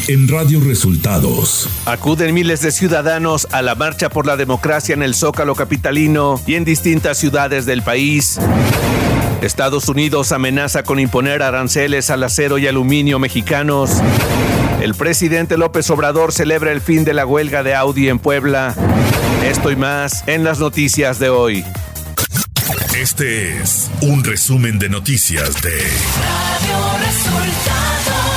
Hoy en Radio Resultados. Acuden miles de ciudadanos a la marcha por la democracia en el Zócalo capitalino y en distintas ciudades del país. Estados Unidos amenaza con imponer aranceles al acero y aluminio mexicanos. El presidente López Obrador celebra el fin de la huelga de Audi en Puebla. Esto y más en las noticias de hoy. Este es un resumen de noticias de Radio Resultados.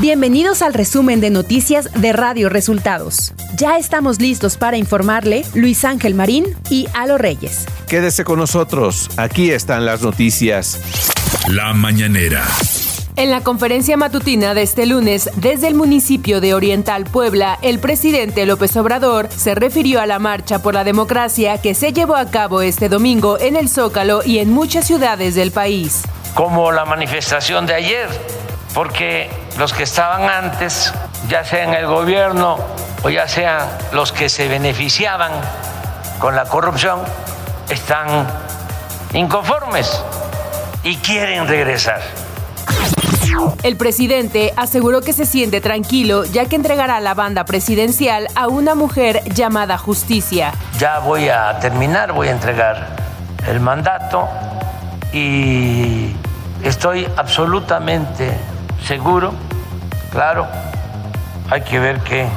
Bienvenidos al resumen de noticias de Radio Resultados. Ya estamos listos para informarle Luis Ángel Marín y Alo Reyes. Quédese con nosotros, aquí están las noticias. La mañanera. En la conferencia matutina de este lunes, desde el municipio de Oriental Puebla, el presidente López Obrador se refirió a la marcha por la democracia que se llevó a cabo este domingo en el Zócalo y en muchas ciudades del país. Como la manifestación de ayer, porque los que estaban antes, ya sea en el gobierno o ya sean los que se beneficiaban con la corrupción, están inconformes y quieren regresar. El presidente aseguró que se siente tranquilo ya que entregará la banda presidencial a una mujer llamada Justicia. Ya voy a terminar, voy a entregar el mandato y estoy absolutamente seguro, claro, hay que ver qué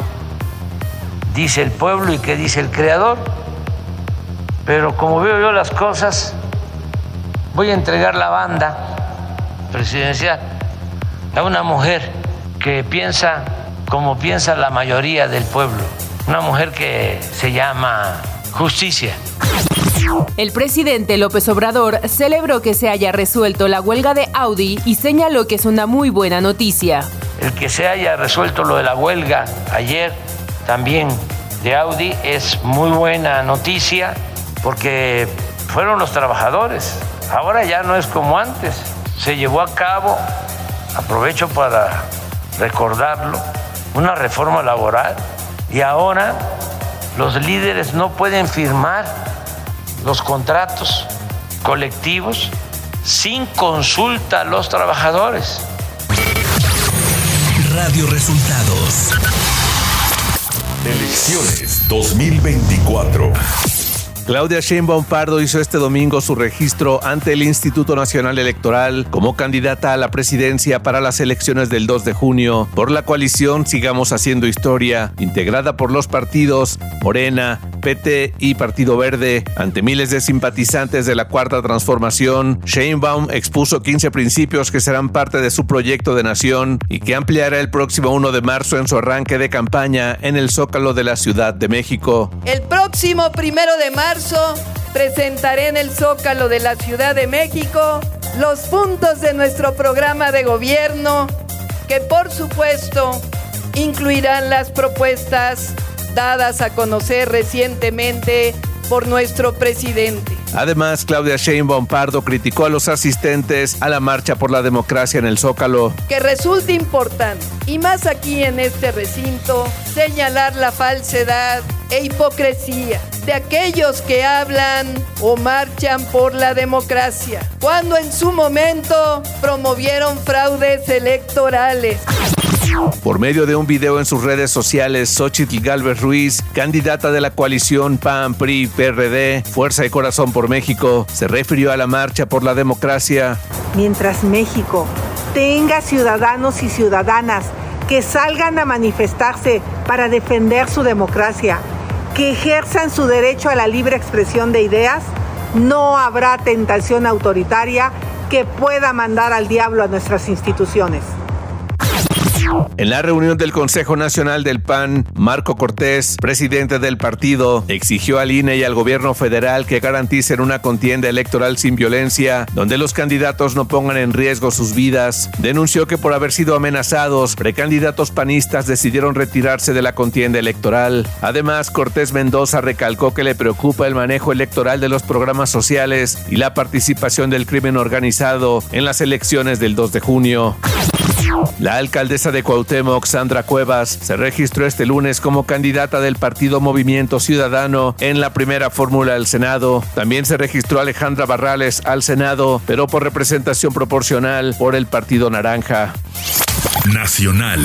dice el pueblo y qué dice el creador, pero como veo yo las cosas, voy a entregar la banda presidencial a una mujer que piensa como piensa la mayoría del pueblo, una mujer que se llama justicia. El presidente López Obrador celebró que se haya resuelto la huelga de Audi y señaló que es una muy buena noticia. El que se haya resuelto lo de la huelga ayer también de Audi es muy buena noticia porque fueron los trabajadores. Ahora ya no es como antes. Se llevó a cabo aprovecho para recordarlo, una reforma laboral y ahora los líderes no pueden firmar los contratos colectivos sin consulta a los trabajadores. Radio Resultados. Elecciones 2024. Claudia Sheinbaum Pardo hizo este domingo su registro ante el Instituto Nacional Electoral como candidata a la presidencia para las elecciones del 2 de junio por la coalición Sigamos Haciendo Historia, integrada por los partidos Morena, PT y Partido Verde. Ante miles de simpatizantes de la Cuarta Transformación, Sheinbaum expuso 15 principios que serán parte de su proyecto de nación y que ampliará el próximo 1 de marzo en su arranque de campaña en el Zócalo de la Ciudad de México. El próximo primero de marzo presentaré en el Zócalo de la Ciudad de México los puntos de nuestro programa de gobierno que por supuesto incluirán las propuestas dadas a conocer recientemente por nuestro presidente. Además, Claudia Sheinbaum Pardo criticó a los asistentes a la marcha por la democracia en el Zócalo. Que resulta importante, y más aquí en este recinto, señalar la falsedad e hipocresía de aquellos que hablan o marchan por la democracia, cuando en su momento promovieron fraudes electorales. Por medio de un video en sus redes sociales, Xochitl Galvez Ruiz, candidata de la coalición PAN, PRI, PRD, Fuerza y Corazón por México, se refirió a la marcha por la democracia. Mientras México tenga ciudadanos y ciudadanas que salgan a manifestarse para defender su democracia, que ejerzan su derecho a la libre expresión de ideas, no habrá tentación autoritaria que pueda mandar al diablo a nuestras instituciones. En la reunión del Consejo Nacional del PAN, Marco Cortés, presidente del partido, exigió al INE y al gobierno federal que garanticen una contienda electoral sin violencia, donde los candidatos no pongan en riesgo sus vidas. Denunció que por haber sido amenazados, precandidatos panistas decidieron retirarse de la contienda electoral. Además, Cortés Mendoza recalcó que le preocupa el manejo electoral de los programas sociales y la participación del crimen organizado en las elecciones del 2 de junio. La alcaldesa de Cuauhtémoc, Sandra Cuevas, se registró este lunes como candidata del partido Movimiento Ciudadano en la primera fórmula del Senado. También se registró Alejandra Barrales al Senado, pero por representación proporcional por el Partido Naranja. Nacional.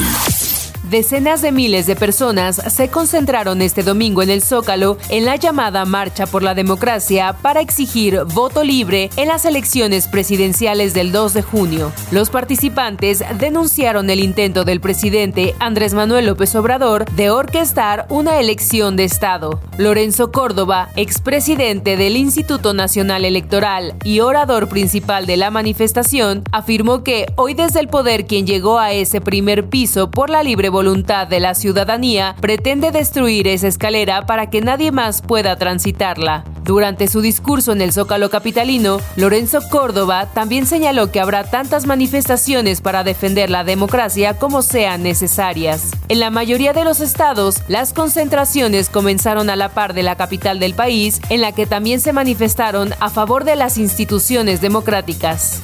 Decenas de miles de personas se concentraron este domingo en el Zócalo en la llamada Marcha por la Democracia para exigir voto libre en las elecciones presidenciales del 2 de junio. Los participantes denunciaron el intento del presidente Andrés Manuel López Obrador de orquestar una elección de Estado. Lorenzo Córdoba, expresidente del Instituto Nacional Electoral y orador principal de la manifestación, afirmó que hoy desde el poder quien llegó a ese primer piso por la libre voluntad de la ciudadanía, pretende destruir esa escalera para que nadie más pueda transitarla. Durante su discurso en el Zócalo Capitalino, Lorenzo Córdoba también señaló que habrá tantas manifestaciones para defender la democracia como sean necesarias. En la mayoría de los estados, las concentraciones comenzaron a la par de la capital del país, en la que también se manifestaron a favor de las instituciones democráticas.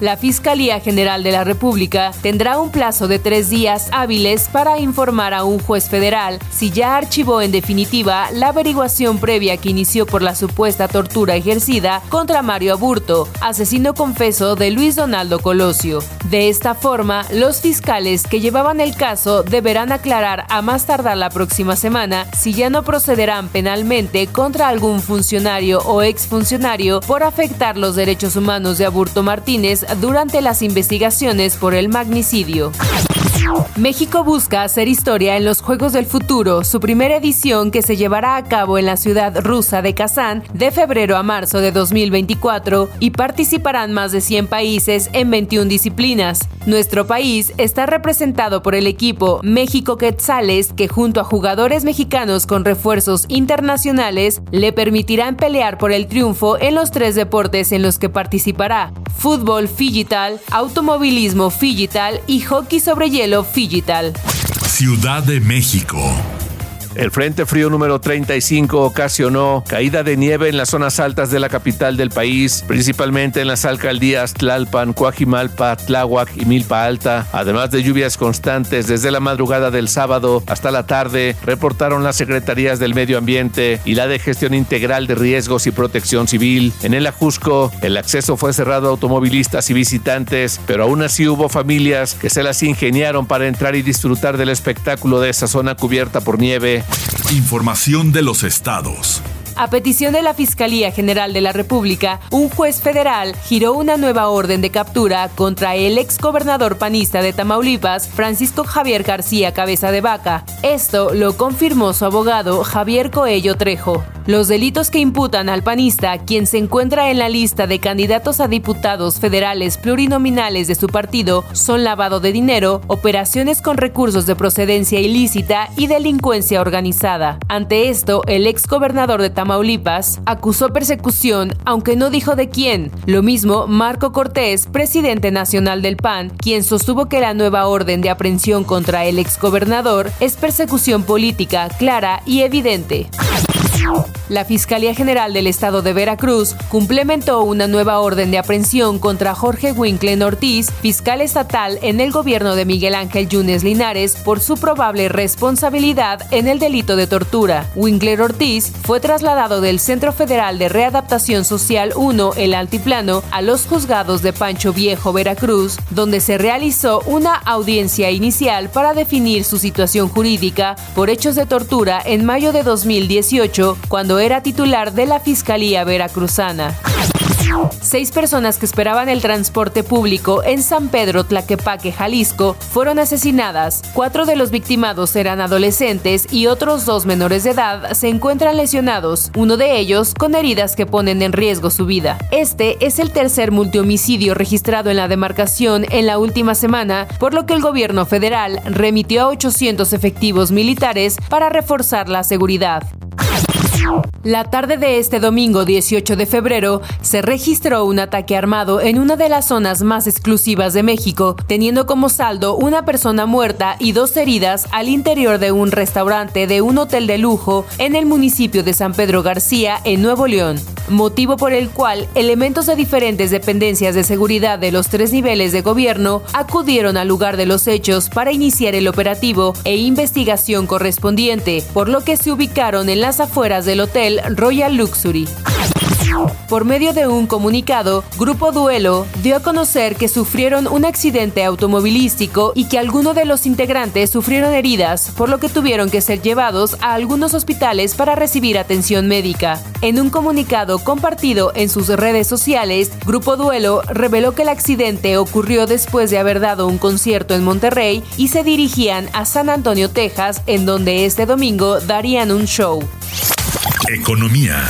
La Fiscalía General de la República tendrá un plazo de tres días hábiles para informar a un juez federal si ya archivó en definitiva la averiguación previa que inició por la supuesta tortura ejercida contra Mario Aburto, asesino confeso de Luis Donaldo Colosio. De esta forma, los fiscales que llevaban el caso deberán aclarar a más tardar la próxima semana si ya no procederán penalmente contra algún funcionario o exfuncionario por afectar los derechos humanos de Aburto Martínez durante las investigaciones por el magnicidio. México busca hacer historia en los Juegos del Futuro, su primera edición que se llevará a cabo en la ciudad rusa de Kazán de febrero a marzo de 2024 y participarán más de 100 países en 21 disciplinas. Nuestro país está representado por el equipo México Quetzales que junto a jugadores mexicanos con refuerzos internacionales le permitirán pelear por el triunfo en los tres deportes en los que participará, fútbol digital, automovilismo digital y hockey sobre hielo digital. Ciudad de México. El Frente Frío número 35 ocasionó caída de nieve en las zonas altas de la capital del país, principalmente en las alcaldías Tlalpan, Coajimalpa, Tláhuac y Milpa Alta, además de lluvias constantes desde la madrugada del sábado hasta la tarde, reportaron las secretarías del Medio Ambiente y la de Gestión Integral de Riesgos y Protección Civil. En el Ajusco, el acceso fue cerrado a automovilistas y visitantes, pero aún así hubo familias que se las ingeniaron para entrar y disfrutar del espectáculo de esa zona cubierta por nieve Información de los estados. A petición de la Fiscalía General de la República, un juez federal giró una nueva orden de captura contra el ex gobernador panista de Tamaulipas, Francisco Javier García Cabeza de Vaca. Esto lo confirmó su abogado Javier Coello Trejo. Los delitos que imputan al panista, quien se encuentra en la lista de candidatos a diputados federales plurinominales de su partido, son lavado de dinero, operaciones con recursos de procedencia ilícita y delincuencia organizada. Ante esto, el ex gobernador de Tamaulipas acusó persecución, aunque no dijo de quién. Lo mismo Marco Cortés, presidente nacional del PAN, quien sostuvo que la nueva orden de aprehensión contra el ex gobernador es persecución política clara y evidente. La Fiscalía General del Estado de Veracruz complementó una nueva orden de aprehensión contra Jorge Winklen Ortiz, fiscal estatal en el gobierno de Miguel Ángel Yunes Linares, por su probable responsabilidad en el delito de tortura. Winkler Ortiz fue trasladado del Centro Federal de Readaptación Social 1, el Altiplano, a los juzgados de Pancho Viejo, Veracruz, donde se realizó una audiencia inicial para definir su situación jurídica por hechos de tortura en mayo de 2018, cuando era titular de la Fiscalía Veracruzana. Seis personas que esperaban el transporte público en San Pedro Tlaquepaque, Jalisco, fueron asesinadas. Cuatro de los victimados eran adolescentes y otros dos menores de edad se encuentran lesionados, uno de ellos con heridas que ponen en riesgo su vida. Este es el tercer multihomicidio registrado en la demarcación en la última semana, por lo que el gobierno federal remitió a 800 efectivos militares para reforzar la seguridad. La tarde de este domingo 18 de febrero se registró un ataque armado en una de las zonas más exclusivas de México, teniendo como saldo una persona muerta y dos heridas al interior de un restaurante de un hotel de lujo en el municipio de San Pedro García, en Nuevo León motivo por el cual elementos de diferentes dependencias de seguridad de los tres niveles de gobierno acudieron al lugar de los hechos para iniciar el operativo e investigación correspondiente, por lo que se ubicaron en las afueras del hotel Royal Luxury. Por medio de un comunicado, Grupo Duelo dio a conocer que sufrieron un accidente automovilístico y que algunos de los integrantes sufrieron heridas, por lo que tuvieron que ser llevados a algunos hospitales para recibir atención médica. En un comunicado compartido en sus redes sociales, Grupo Duelo reveló que el accidente ocurrió después de haber dado un concierto en Monterrey y se dirigían a San Antonio, Texas, en donde este domingo darían un show. Economía.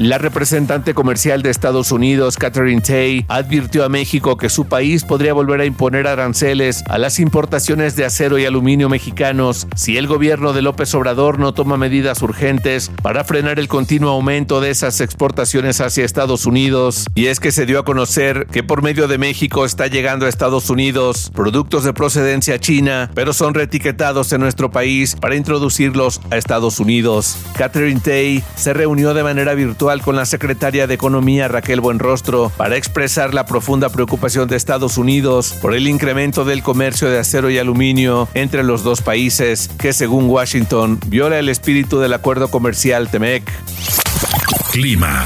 La representante comercial de Estados Unidos, Catherine Tay, advirtió a México que su país podría volver a imponer aranceles a las importaciones de acero y aluminio mexicanos si el gobierno de López Obrador no toma medidas urgentes para frenar el continuo aumento de esas exportaciones hacia Estados Unidos. Y es que se dio a conocer que por medio de México está llegando a Estados Unidos productos de procedencia china, pero son reetiquetados en nuestro país para introducirlos a Estados Unidos. Catherine Tay se reunió de manera virtual con la secretaria de Economía Raquel Buenrostro para expresar la profunda preocupación de Estados Unidos por el incremento del comercio de acero y aluminio entre los dos países, que según Washington viola el espíritu del acuerdo comercial TEMEC. Clima.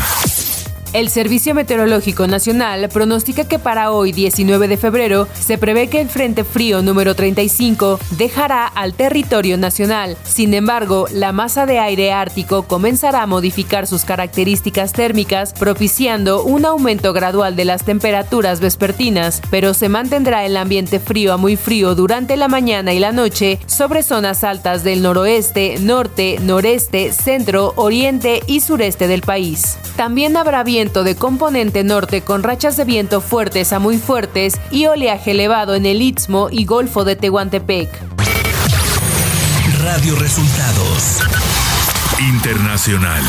El Servicio Meteorológico Nacional pronostica que para hoy, 19 de febrero, se prevé que el Frente Frío número 35 dejará al territorio nacional. Sin embargo, la masa de aire ártico comenzará a modificar sus características térmicas, propiciando un aumento gradual de las temperaturas vespertinas, pero se mantendrá el ambiente frío a muy frío durante la mañana y la noche sobre zonas altas del noroeste, norte, noreste, centro, oriente y sureste del país. También habrá de componente norte con rachas de viento fuertes a muy fuertes y oleaje elevado en el Istmo y Golfo de Tehuantepec. Radio Resultados Internacional.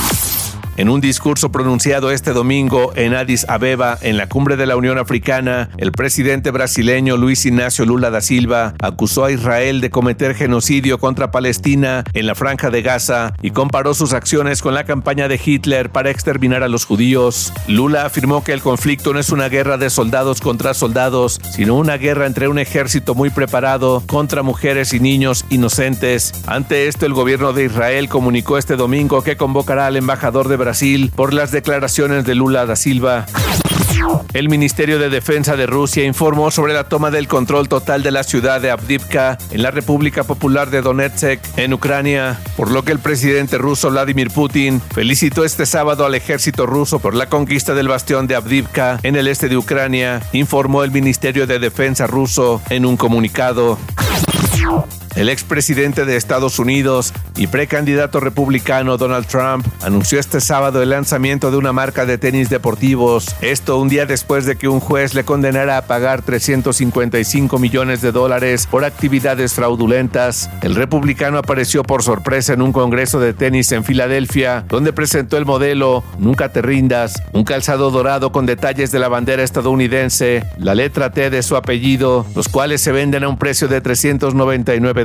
En un discurso pronunciado este domingo en Addis Abeba, en la cumbre de la Unión Africana, el presidente brasileño Luis Ignacio Lula da Silva acusó a Israel de cometer genocidio contra Palestina en la franja de Gaza y comparó sus acciones con la campaña de Hitler para exterminar a los judíos. Lula afirmó que el conflicto no es una guerra de soldados contra soldados, sino una guerra entre un ejército muy preparado contra mujeres y niños inocentes. Ante esto, el gobierno de Israel comunicó este domingo que convocará al embajador de Brasil por las declaraciones de Lula da Silva. El Ministerio de Defensa de Rusia informó sobre la toma del control total de la ciudad de Avdivka en la República Popular de Donetsk, en Ucrania, por lo que el presidente ruso Vladimir Putin felicitó este sábado al ejército ruso por la conquista del bastión de Avdivka en el este de Ucrania, informó el Ministerio de Defensa ruso en un comunicado. El expresidente de Estados Unidos y precandidato republicano Donald Trump anunció este sábado el lanzamiento de una marca de tenis deportivos, esto un día después de que un juez le condenara a pagar 355 millones de dólares por actividades fraudulentas. El republicano apareció por sorpresa en un congreso de tenis en Filadelfia, donde presentó el modelo Nunca te rindas, un calzado dorado con detalles de la bandera estadounidense, la letra T de su apellido, los cuales se venden a un precio de 399